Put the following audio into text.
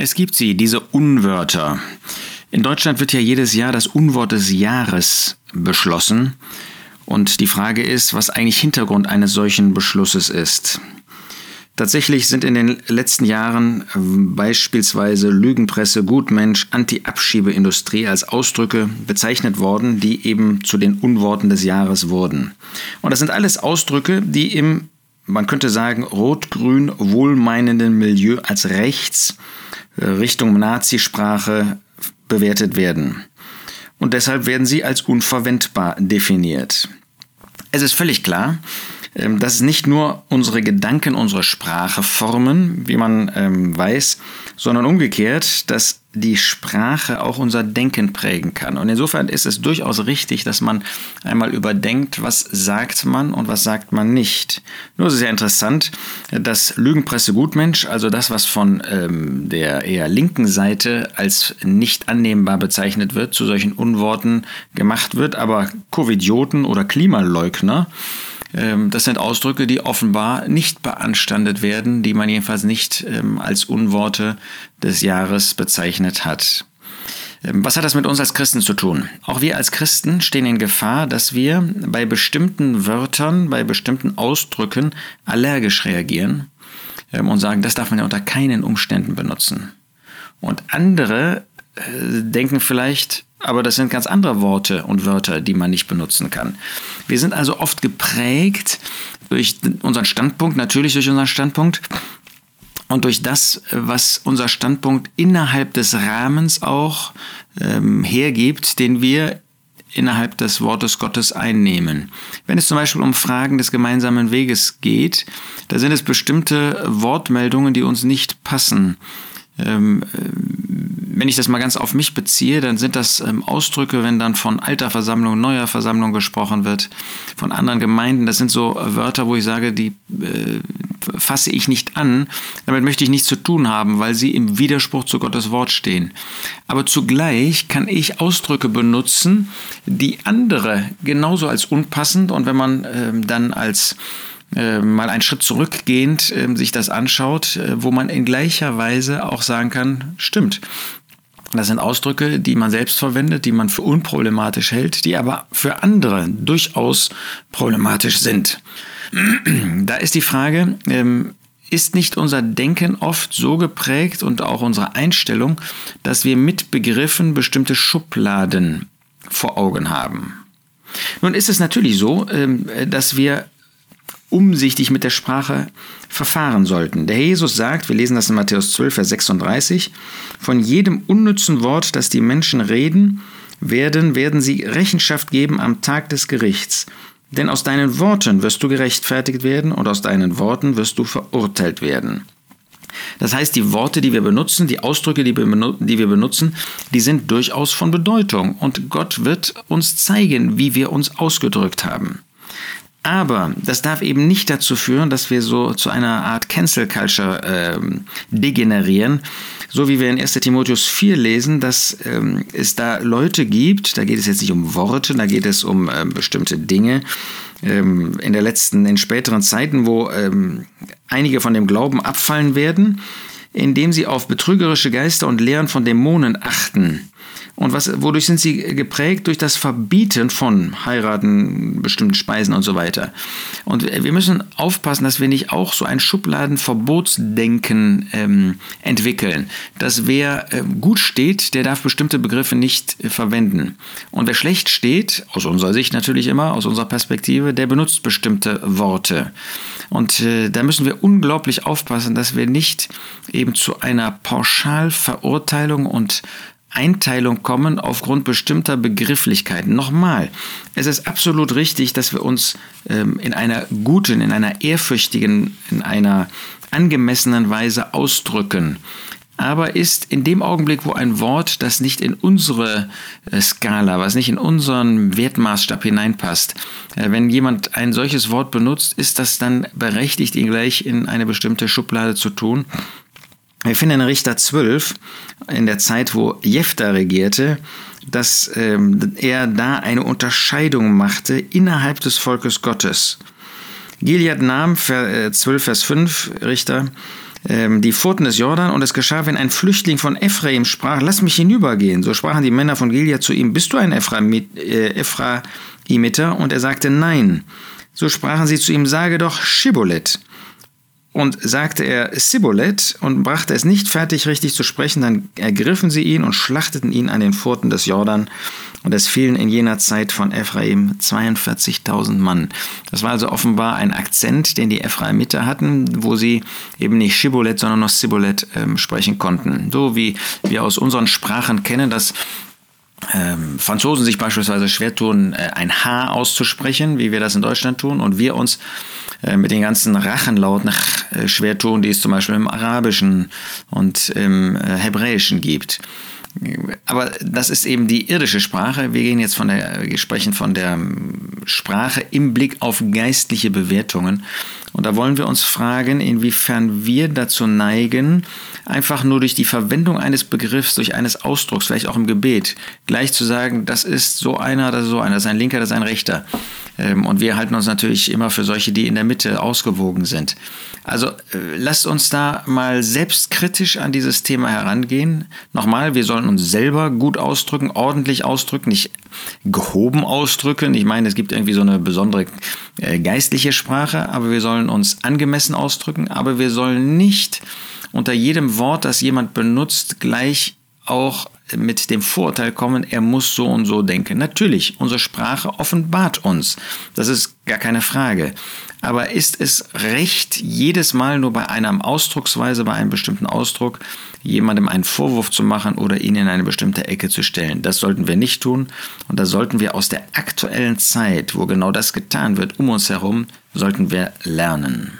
Es gibt sie, diese Unwörter. In Deutschland wird ja jedes Jahr das Unwort des Jahres beschlossen. Und die Frage ist, was eigentlich Hintergrund eines solchen Beschlusses ist. Tatsächlich sind in den letzten Jahren ähm, beispielsweise Lügenpresse, Gutmensch, Anti-Abschiebeindustrie als Ausdrücke bezeichnet worden, die eben zu den Unworten des Jahres wurden. Und das sind alles Ausdrücke, die im, man könnte sagen, rot-grün wohlmeinenden Milieu als rechts äh, Richtung Nazisprache bewertet werden. Und deshalb werden sie als unverwendbar definiert. Es ist völlig klar, ähm, dass nicht nur unsere Gedanken unsere Sprache formen, wie man ähm, weiß, sondern umgekehrt, dass die Sprache auch unser Denken prägen kann. Und insofern ist es durchaus richtig, dass man einmal überdenkt, was sagt man und was sagt man nicht. Nur ja interessant, dass Lügenpresse Gutmensch, also das, was von ähm, der eher linken Seite als nicht annehmbar bezeichnet wird, zu solchen Unworten gemacht wird, aber Covidioten oder Klimaleugner, das sind Ausdrücke, die offenbar nicht beanstandet werden, die man jedenfalls nicht ähm, als Unworte des Jahres bezeichnet hat. Ähm, was hat das mit uns als Christen zu tun? Auch wir als Christen stehen in Gefahr, dass wir bei bestimmten Wörtern, bei bestimmten Ausdrücken allergisch reagieren und sagen, das darf man ja unter keinen Umständen benutzen. Und andere äh, denken vielleicht, aber das sind ganz andere Worte und Wörter, die man nicht benutzen kann. Wir sind also oft geprägt durch unseren Standpunkt, natürlich durch unseren Standpunkt und durch das, was unser Standpunkt innerhalb des Rahmens auch ähm, hergibt, den wir innerhalb des Wortes Gottes einnehmen. Wenn es zum Beispiel um Fragen des gemeinsamen Weges geht, da sind es bestimmte Wortmeldungen, die uns nicht passen. Ähm, wenn ich das mal ganz auf mich beziehe, dann sind das ähm, Ausdrücke, wenn dann von alter Versammlung, neuer Versammlung gesprochen wird, von anderen Gemeinden. Das sind so Wörter, wo ich sage, die äh, fasse ich nicht an. Damit möchte ich nichts zu tun haben, weil sie im Widerspruch zu Gottes Wort stehen. Aber zugleich kann ich Ausdrücke benutzen, die andere genauso als unpassend und wenn man äh, dann als äh, mal einen Schritt zurückgehend äh, sich das anschaut, äh, wo man in gleicher Weise auch sagen kann, stimmt. Das sind Ausdrücke, die man selbst verwendet, die man für unproblematisch hält, die aber für andere durchaus problematisch sind. Da ist die Frage, ähm, ist nicht unser Denken oft so geprägt und auch unsere Einstellung, dass wir mit Begriffen bestimmte Schubladen vor Augen haben? Nun ist es natürlich so, ähm, dass wir umsichtig mit der Sprache verfahren sollten. Der Jesus sagt, wir lesen das in Matthäus 12, Vers 36, von jedem unnützen Wort, das die Menschen reden, werden, werden sie Rechenschaft geben am Tag des Gerichts. Denn aus deinen Worten wirst du gerechtfertigt werden und aus deinen Worten wirst du verurteilt werden. Das heißt, die Worte, die wir benutzen, die Ausdrücke, die wir benutzen, die sind durchaus von Bedeutung und Gott wird uns zeigen, wie wir uns ausgedrückt haben. Aber das darf eben nicht dazu führen, dass wir so zu einer Art Cancel Culture ähm, degenerieren. So wie wir in 1 Timotheus 4 lesen, dass ähm, es da Leute gibt, da geht es jetzt nicht um Worte, da geht es um ähm, bestimmte Dinge, ähm, in der letzten, in späteren Zeiten, wo ähm, einige von dem Glauben abfallen werden, indem sie auf betrügerische Geister und Lehren von Dämonen achten. Und was, wodurch sind sie geprägt? Durch das Verbieten von Heiraten, bestimmten Speisen und so weiter. Und wir müssen aufpassen, dass wir nicht auch so ein Schubladenverbotsdenken ähm, entwickeln. Dass wer äh, gut steht, der darf bestimmte Begriffe nicht äh, verwenden. Und wer schlecht steht, aus unserer Sicht natürlich immer, aus unserer Perspektive, der benutzt bestimmte Worte. Und äh, da müssen wir unglaublich aufpassen, dass wir nicht eben zu einer Pauschalverurteilung und Einteilung kommen aufgrund bestimmter Begrifflichkeiten. Nochmal, es ist absolut richtig, dass wir uns ähm, in einer guten, in einer ehrfürchtigen, in einer angemessenen Weise ausdrücken. Aber ist in dem Augenblick, wo ein Wort, das nicht in unsere äh, Skala, was nicht in unseren Wertmaßstab hineinpasst, äh, wenn jemand ein solches Wort benutzt, ist das dann berechtigt, ihn gleich in eine bestimmte Schublade zu tun? Wir finden in Richter 12, in der Zeit, wo Jephtha regierte, dass ähm, er da eine Unterscheidung machte innerhalb des Volkes Gottes. Gilead nahm, 12 äh, Vers 5, Richter, ähm, die Pforten des Jordan und es geschah, wenn ein Flüchtling von Ephraim sprach, lass mich hinübergehen. So sprachen die Männer von Gilead zu ihm, bist du ein äh, Ephraimiter? Und er sagte, nein. So sprachen sie zu ihm, sage doch Schibolet. Und sagte er Sibolet und brachte es nicht fertig, richtig zu sprechen, dann ergriffen sie ihn und schlachteten ihn an den Furten des Jordan. Und es fielen in jener Zeit von Ephraim 42.000 Mann. Das war also offenbar ein Akzent, den die Ephraimiter hatten, wo sie eben nicht Schibolet, sondern noch Sibolet äh, sprechen konnten. So wie wir aus unseren Sprachen kennen, dass ähm, Franzosen sich beispielsweise schwer tun, äh, ein H auszusprechen, wie wir das in Deutschland tun, und wir uns äh, mit den ganzen Rachenlauten äh, schwer tun, die es zum Beispiel im Arabischen und im äh, Hebräischen gibt. Aber das ist eben die irdische Sprache. Wir gehen jetzt von der, sprechen von der Sprache im Blick auf geistliche Bewertungen. Und da wollen wir uns fragen, inwiefern wir dazu neigen, einfach nur durch die Verwendung eines Begriffs, durch eines Ausdrucks, vielleicht auch im Gebet, gleich zu sagen, das ist so einer, ist so einer, das ist ein Linker, das ist ein Rechter. Ähm, und wir halten uns natürlich immer für solche, die in der Mitte ausgewogen sind. Also äh, lasst uns da mal selbstkritisch an dieses Thema herangehen. Nochmal, wir sollen uns selber gut ausdrücken, ordentlich ausdrücken, nicht gehoben ausdrücken. Ich meine, es gibt irgendwie so eine besondere äh, geistliche Sprache, aber wir sollen uns angemessen ausdrücken, aber wir sollen nicht unter jedem Wort, das jemand benutzt, gleich auch mit dem Vorurteil kommen, er muss so und so denken. Natürlich, unsere Sprache offenbart uns. Das ist gar keine Frage. Aber ist es recht, jedes Mal nur bei einer Ausdrucksweise, bei einem bestimmten Ausdruck, jemandem einen Vorwurf zu machen oder ihn in eine bestimmte Ecke zu stellen? Das sollten wir nicht tun. Und da sollten wir aus der aktuellen Zeit, wo genau das getan wird, um uns herum, sollten wir lernen.